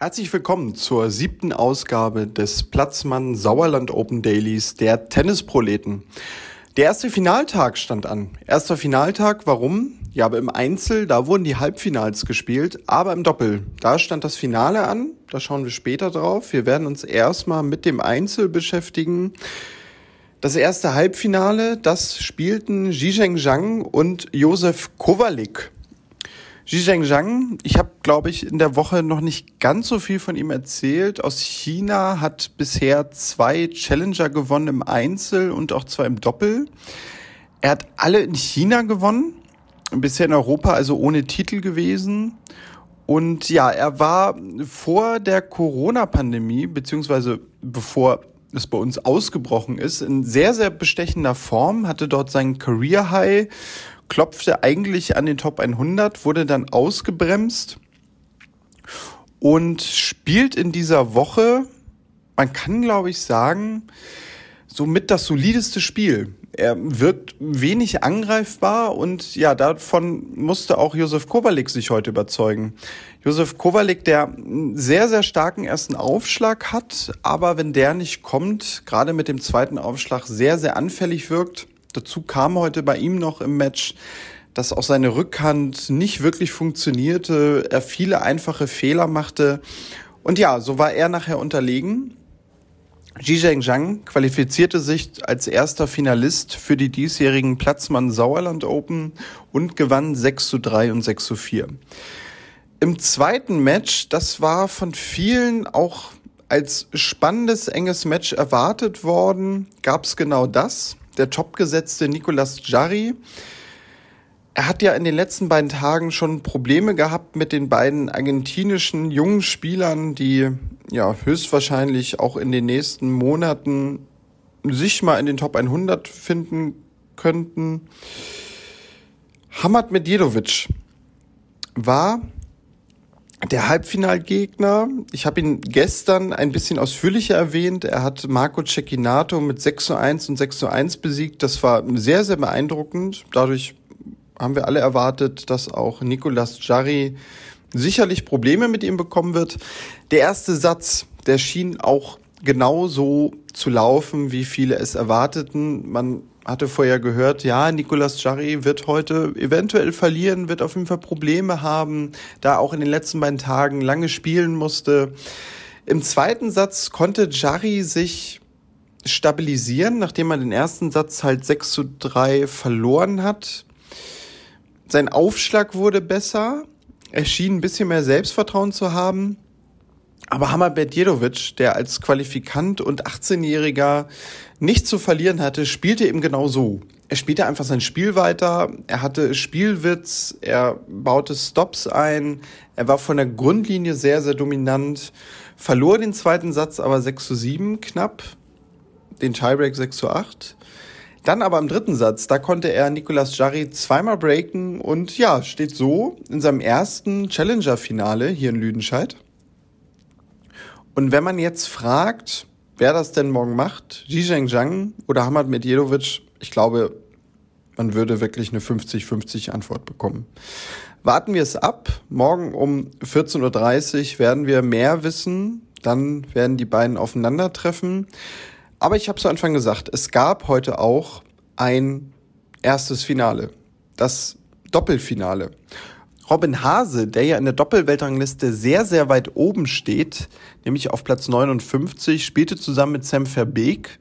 Herzlich willkommen zur siebten Ausgabe des Platzmann Sauerland Open Dailies der Tennisproleten. Der erste Finaltag stand an. Erster Finaltag, warum? Ja, aber im Einzel, da wurden die Halbfinals gespielt, aber im Doppel, da stand das Finale an. Da schauen wir später drauf. Wir werden uns erstmal mit dem Einzel beschäftigen. Das erste Halbfinale, das spielten Zhizheng Zhang und Josef Kowalik. Zhizheng Zhang, ich habe, glaube ich, in der Woche noch nicht ganz so viel von ihm erzählt. Aus China hat bisher zwei Challenger gewonnen im Einzel und auch zwei im Doppel. Er hat alle in China gewonnen, bisher in Europa also ohne Titel gewesen. Und ja, er war vor der Corona-Pandemie, beziehungsweise bevor es bei uns ausgebrochen ist, in sehr, sehr bestechender Form, hatte dort seinen Career High klopfte eigentlich an den Top 100, wurde dann ausgebremst und spielt in dieser Woche, man kann glaube ich sagen, somit das solideste Spiel. Er wirkt wenig angreifbar und ja, davon musste auch Josef Kowalik sich heute überzeugen. Josef Kowalik, der einen sehr, sehr starken ersten Aufschlag hat, aber wenn der nicht kommt, gerade mit dem zweiten Aufschlag sehr, sehr anfällig wirkt, Dazu kam heute bei ihm noch im Match, dass auch seine Rückhand nicht wirklich funktionierte, er viele einfache Fehler machte. Und ja, so war er nachher unterlegen. Zhizheng Zhang qualifizierte sich als erster Finalist für die diesjährigen Platzmann Sauerland Open und gewann 6 zu 3 und 6 zu 4. Im zweiten Match, das war von vielen auch als spannendes, enges Match erwartet worden, gab es genau das der topgesetzte Nicolas Jarry. Er hat ja in den letzten beiden Tagen schon Probleme gehabt mit den beiden argentinischen jungen Spielern, die ja höchstwahrscheinlich auch in den nächsten Monaten sich mal in den Top 100 finden könnten. Hamad Medjedovic war der Halbfinalgegner, ich habe ihn gestern ein bisschen ausführlicher erwähnt. Er hat Marco Cecchinato mit 6 zu 1 und 6 zu 1 besiegt. Das war sehr, sehr beeindruckend. Dadurch haben wir alle erwartet, dass auch Nicolas Jarry sicherlich Probleme mit ihm bekommen wird. Der erste Satz, der schien auch genauso zu laufen, wie viele es erwarteten. Man hatte vorher gehört, ja, Nicolas Jarry wird heute eventuell verlieren, wird auf jeden Fall Probleme haben, da auch in den letzten beiden Tagen lange spielen musste. Im zweiten Satz konnte Jarry sich stabilisieren, nachdem er den ersten Satz halt 6 zu 3 verloren hat. Sein Aufschlag wurde besser. Er schien ein bisschen mehr Selbstvertrauen zu haben. Aber Hammer Bedjedovic, der als Qualifikant und 18-Jähriger nichts zu verlieren hatte, spielte eben genau so. Er spielte einfach sein Spiel weiter, er hatte Spielwitz, er baute Stops ein, er war von der Grundlinie sehr, sehr dominant, verlor den zweiten Satz aber 6 zu 7 knapp, den Tiebreak 6 zu 8. Dann aber im dritten Satz, da konnte er Nicolas Jarry zweimal breaken und ja, steht so in seinem ersten Challenger-Finale hier in Lüdenscheid. Und wenn man jetzt fragt, wer das denn morgen macht, Zhizheng Zhang oder Hamad Medjedovic, ich glaube, man würde wirklich eine 50-50 Antwort bekommen. Warten wir es ab. Morgen um 14.30 Uhr werden wir mehr wissen. Dann werden die beiden aufeinandertreffen. Aber ich habe zu Anfang gesagt, es gab heute auch ein erstes Finale. Das Doppelfinale. Robin Hase, der ja in der Doppelweltrangliste sehr, sehr weit oben steht, nämlich auf Platz 59, spielte zusammen mit Sam Verbeek.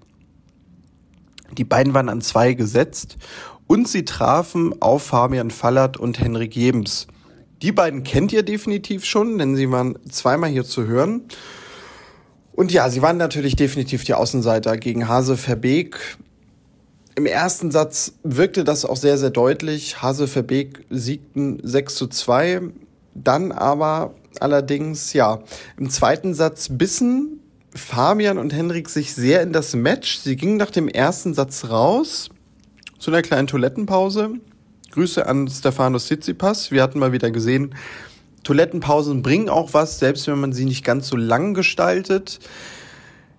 Die beiden waren an zwei gesetzt und sie trafen auf Fabian Fallert und Henrik Jebens. Die beiden kennt ihr definitiv schon, denn sie waren zweimal hier zu hören. Und ja, sie waren natürlich definitiv die Außenseiter gegen Hase Verbeek. Im ersten Satz wirkte das auch sehr, sehr deutlich. Hase Verbeek siegten 6 zu 2. Dann aber allerdings, ja, im zweiten Satz bissen Fabian und Henrik sich sehr in das Match. Sie gingen nach dem ersten Satz raus zu einer kleinen Toilettenpause. Grüße an Stefanos Tsitsipas. Wir hatten mal wieder gesehen, Toilettenpausen bringen auch was, selbst wenn man sie nicht ganz so lang gestaltet.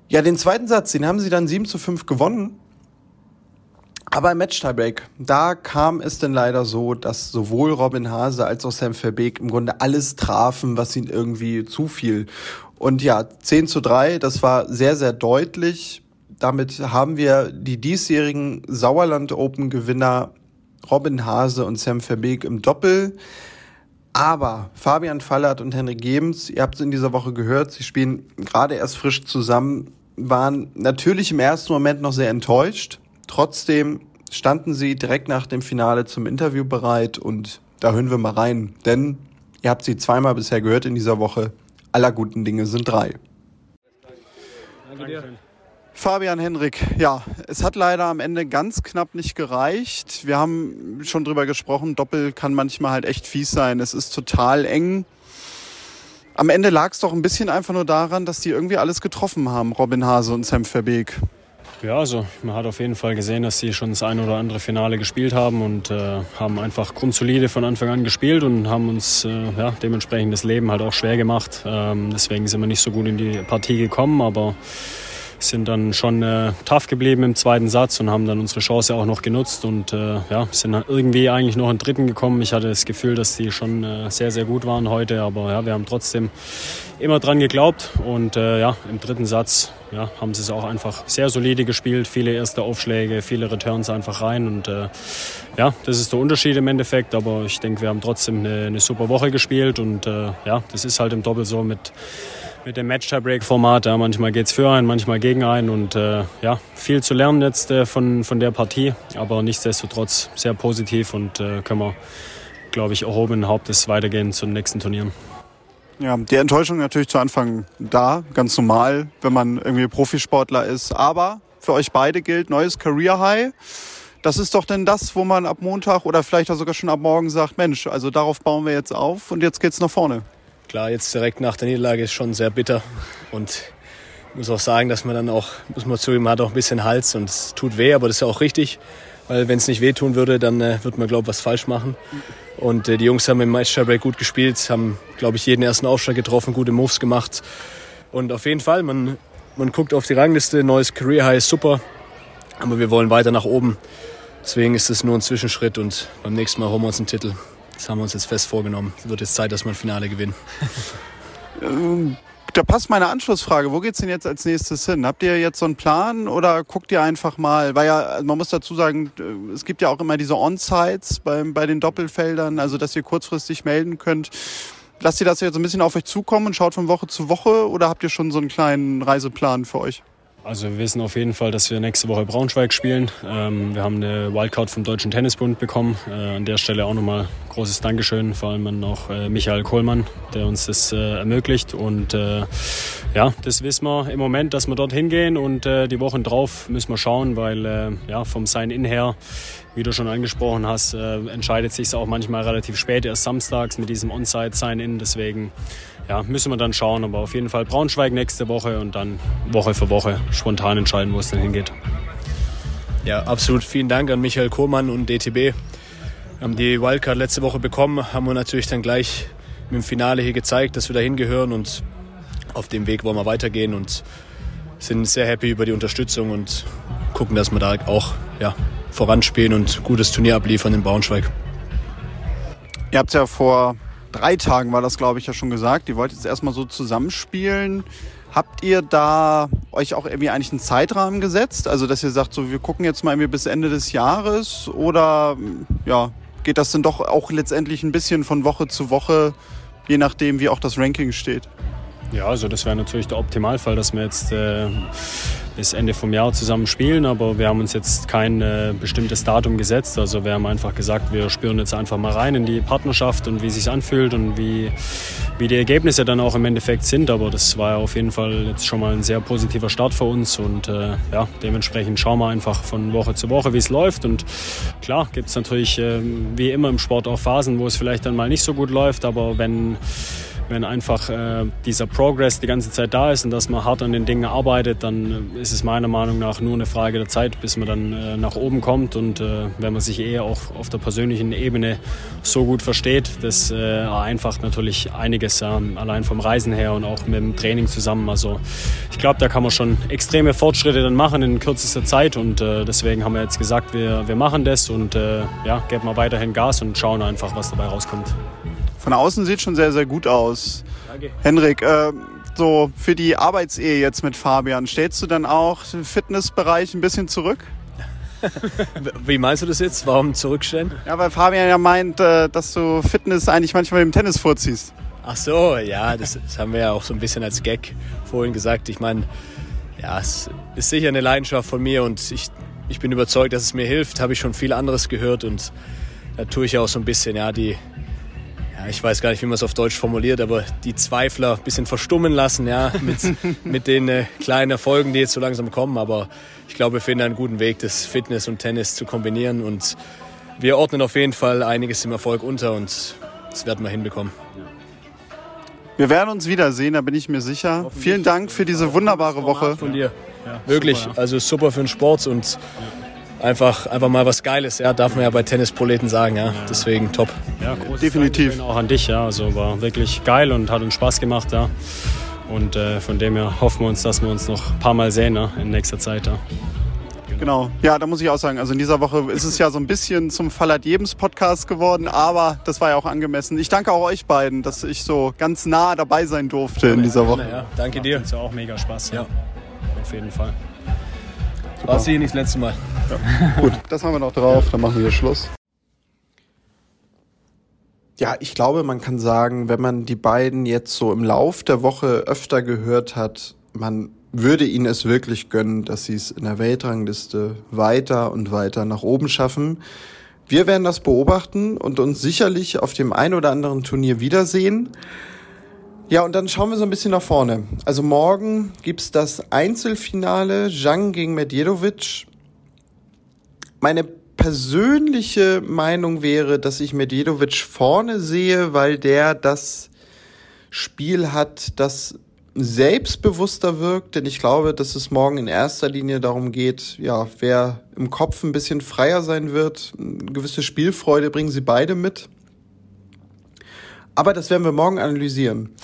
Ja, den zweiten Satz, den haben sie dann 7 zu 5 gewonnen. Aber im Match-Tiebreak, da kam es denn leider so, dass sowohl Robin Hase als auch Sam Verbeek im Grunde alles trafen, was ihnen irgendwie zufiel. Und ja, 10 zu 3, das war sehr, sehr deutlich. Damit haben wir die diesjährigen Sauerland Open Gewinner Robin Hase und Sam Verbeek im Doppel. Aber Fabian Fallert und Henrik Gebens, ihr habt es in dieser Woche gehört, sie spielen gerade erst frisch zusammen, waren natürlich im ersten Moment noch sehr enttäuscht. Trotzdem standen sie direkt nach dem Finale zum Interview bereit und da hören wir mal rein. Denn ihr habt sie zweimal bisher gehört in dieser Woche. Aller guten Dinge sind drei. Danke dir. Fabian Henrik, ja, es hat leider am Ende ganz knapp nicht gereicht. Wir haben schon drüber gesprochen, Doppel kann manchmal halt echt fies sein. Es ist total eng. Am Ende lag es doch ein bisschen einfach nur daran, dass die irgendwie alles getroffen haben, Robin Hase und Sam Verbeek. Ja, also man hat auf jeden Fall gesehen, dass sie schon das ein oder andere Finale gespielt haben und äh, haben einfach grundsolide von Anfang an gespielt und haben uns äh, ja, dementsprechend das Leben halt auch schwer gemacht. Ähm, deswegen sind wir nicht so gut in die Partie gekommen, aber sind dann schon äh, tough geblieben im zweiten Satz und haben dann unsere Chance auch noch genutzt und äh, ja, sind dann irgendwie eigentlich noch in den dritten gekommen. Ich hatte das Gefühl, dass die schon äh, sehr, sehr gut waren heute, aber ja, wir haben trotzdem immer dran geglaubt und äh, ja, im dritten Satz ja, haben sie es auch einfach sehr solide gespielt, viele erste Aufschläge, viele Returns einfach rein und äh, ja, das ist der Unterschied im Endeffekt, aber ich denke, wir haben trotzdem eine, eine super Woche gespielt und äh, ja, das ist halt im Doppel so mit mit dem Match-Tiebreak-Format. Ja, manchmal geht es für einen, manchmal gegen einen und äh, ja, viel zu lernen jetzt äh, von, von der Partie, aber nichtsdestotrotz sehr positiv und äh, können wir, glaube ich, erhoben Hauptes weitergehen zu den nächsten Turnieren. Ja, die Enttäuschung natürlich zu Anfang da, ganz normal, wenn man irgendwie Profisportler ist. Aber für euch beide gilt neues Career High. Das ist doch denn das, wo man ab Montag oder vielleicht auch sogar schon ab morgen sagt, Mensch, also darauf bauen wir jetzt auf und jetzt geht's nach vorne. Klar, jetzt direkt nach der Niederlage ist schon sehr bitter und ich muss auch sagen, dass man dann auch, muss man zugeben, man hat auch ein bisschen Hals und es tut weh, aber das ist ja auch richtig, weil wenn es nicht wehtun würde, dann äh, würde man, glaube ich, was falsch machen. Und äh, die Jungs haben im Meisterbreak gut gespielt, haben, glaube ich, jeden ersten Aufschlag getroffen, gute Moves gemacht. Und auf jeden Fall, man, man guckt auf die Rangliste, neues Career High ist super, aber wir wollen weiter nach oben. Deswegen ist es nur ein Zwischenschritt und beim nächsten Mal holen wir uns einen Titel. Das haben wir uns jetzt fest vorgenommen. Es wird jetzt Zeit, dass wir ein Finale gewinnen. Ähm, da passt meine Anschlussfrage. Wo geht es denn jetzt als nächstes hin? Habt ihr jetzt so einen Plan oder guckt ihr einfach mal? Weil ja, also man muss dazu sagen, äh, es gibt ja auch immer diese On-Sites bei, bei den Doppelfeldern, also dass ihr kurzfristig melden könnt. Lasst ihr das jetzt ein bisschen auf euch zukommen und schaut von Woche zu Woche oder habt ihr schon so einen kleinen Reiseplan für euch? Also wir wissen auf jeden Fall, dass wir nächste Woche Braunschweig spielen. Ähm, wir haben eine Wildcard vom Deutschen Tennisbund bekommen. Äh, an der Stelle auch nochmal großes Dankeschön, vor allem an auch äh, Michael Kohlmann, der uns das äh, ermöglicht. Und äh, ja, das wissen wir im Moment, dass wir dort hingehen und äh, die Wochen drauf müssen wir schauen, weil äh, ja, vom Sign-In her, wie du schon angesprochen hast, entscheidet sich es auch manchmal relativ spät, erst samstags mit diesem On-Site-Sign-In. Deswegen ja, müssen wir dann schauen. Aber auf jeden Fall Braunschweig nächste Woche und dann Woche für Woche spontan entscheiden, wo es dann hingeht. Ja, absolut. Vielen Dank an Michael Kohmann und DTB. Wir haben die Wildcard letzte Woche bekommen, haben wir natürlich dann gleich dem Finale hier gezeigt, dass wir da hingehören und auf dem Weg wollen wir weitergehen und sind sehr happy über die Unterstützung und gucken, dass wir da auch ja, voranspielen und gutes Turnier abliefern in Braunschweig. Ihr habt ja vor drei Tagen war das, glaube ich, ja schon gesagt. Die wollt jetzt erstmal so zusammenspielen. Habt ihr da euch auch irgendwie eigentlich einen Zeitrahmen gesetzt? Also, dass ihr sagt, so, wir gucken jetzt mal irgendwie bis Ende des Jahres oder ja, geht das denn doch auch letztendlich ein bisschen von Woche zu Woche, je nachdem, wie auch das Ranking steht? Ja, also das wäre natürlich der Optimalfall, dass wir jetzt äh, bis Ende vom Jahr zusammen spielen, aber wir haben uns jetzt kein äh, bestimmtes Datum gesetzt. Also wir haben einfach gesagt, wir spüren jetzt einfach mal rein in die Partnerschaft und wie es sich anfühlt und wie, wie die Ergebnisse dann auch im Endeffekt sind. Aber das war auf jeden Fall jetzt schon mal ein sehr positiver Start für uns und äh, ja, dementsprechend schauen wir einfach von Woche zu Woche, wie es läuft. Und klar gibt es natürlich äh, wie immer im Sport auch Phasen, wo es vielleicht dann mal nicht so gut läuft, aber wenn wenn einfach äh, dieser Progress die ganze Zeit da ist und dass man hart an den Dingen arbeitet, dann äh, ist es meiner Meinung nach nur eine Frage der Zeit, bis man dann äh, nach oben kommt. Und äh, wenn man sich eher auch auf der persönlichen Ebene so gut versteht, das äh, vereinfacht natürlich einiges, allein vom Reisen her und auch mit dem Training zusammen. Also ich glaube, da kann man schon extreme Fortschritte dann machen in kürzester Zeit und äh, deswegen haben wir jetzt gesagt, wir, wir machen das und ja, geben mal weiterhin Gas und schauen einfach, was dabei rauskommt. Von außen sieht schon sehr, sehr gut aus. Danke. Henrik, äh, so für die Arbeitsehe jetzt mit Fabian, stellst du dann auch den Fitnessbereich ein bisschen zurück? Wie meinst du das jetzt? Warum zurückstellen? Ja, weil Fabian ja meint, äh, dass du Fitness eigentlich manchmal im Tennis vorziehst. Ach so, ja, das, das haben wir ja auch so ein bisschen als Gag vorhin gesagt. Ich meine, ja, es ist sicher eine Leidenschaft von mir und ich, ich bin überzeugt, dass es mir hilft. Habe ich schon viel anderes gehört und da tue ich auch so ein bisschen, ja, die, ja, ich weiß gar nicht, wie man es auf Deutsch formuliert, aber die Zweifler ein bisschen verstummen lassen, ja, mit, mit den äh, kleinen Erfolgen, die jetzt so langsam kommen. Aber ich glaube, wir finden einen guten Weg, das Fitness und Tennis zu kombinieren und wir ordnen auf jeden Fall einiges im Erfolg unter und das werden wir hinbekommen. Wir werden uns wiedersehen, da bin ich mir sicher. Vielen Dank für diese wunderbare Woche. Von dir. Ja, Wirklich, super, ja. also super für den Sport und ja einfach, einfach mal was Geiles, ja, darf man ja bei Tennisproleten sagen, ja. Deswegen top. Ja, definitiv. Auch an dich, ja. Also war wirklich geil und hat uns Spaß gemacht, ja. Und äh, von dem her hoffen wir uns, dass wir uns noch ein paar Mal sehen ja, in nächster Zeit. Ja. Genau. Ja, da muss ich auch sagen, also in dieser Woche ist es ja so ein bisschen zum Fallert Jebens Podcast geworden, aber das war ja auch angemessen. Ich danke auch euch beiden, dass ich so ganz nah dabei sein durfte in dieser Woche. Ja, danke dir. Hat ja auch mega Spaß. Ja. Auf jeden Fall. War hier nicht das letzte Mal. Ja. Gut, das haben wir noch drauf, dann machen wir hier Schluss. Ja, ich glaube, man kann sagen, wenn man die beiden jetzt so im Lauf der Woche öfter gehört hat, man würde ihnen es wirklich gönnen, dass sie es in der Weltrangliste weiter und weiter nach oben schaffen. Wir werden das beobachten und uns sicherlich auf dem ein oder anderen Turnier wiedersehen. Ja, und dann schauen wir so ein bisschen nach vorne. Also morgen gibt's das Einzelfinale Zhang gegen Medjedovic. Meine persönliche Meinung wäre, dass ich Medjedovic vorne sehe, weil der das Spiel hat, das selbstbewusster wirkt, denn ich glaube, dass es morgen in erster Linie darum geht, ja, wer im Kopf ein bisschen freier sein wird, eine gewisse Spielfreude bringen sie beide mit. Aber das werden wir morgen analysieren.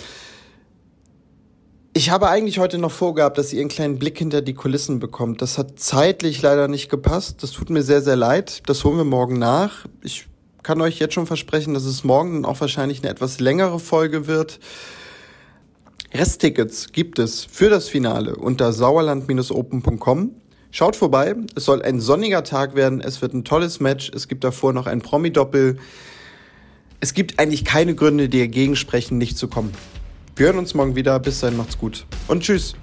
Ich habe eigentlich heute noch vorgehabt, dass ihr einen kleinen Blick hinter die Kulissen bekommt. Das hat zeitlich leider nicht gepasst. Das tut mir sehr, sehr leid. Das holen wir morgen nach. Ich kann euch jetzt schon versprechen, dass es morgen auch wahrscheinlich eine etwas längere Folge wird. Resttickets gibt es für das Finale unter sauerland-open.com. Schaut vorbei. Es soll ein sonniger Tag werden. Es wird ein tolles Match. Es gibt davor noch ein Promi-Doppel es gibt eigentlich keine Gründe, die dagegen sprechen, nicht zu kommen. Wir hören uns morgen wieder. Bis dahin macht's gut und tschüss.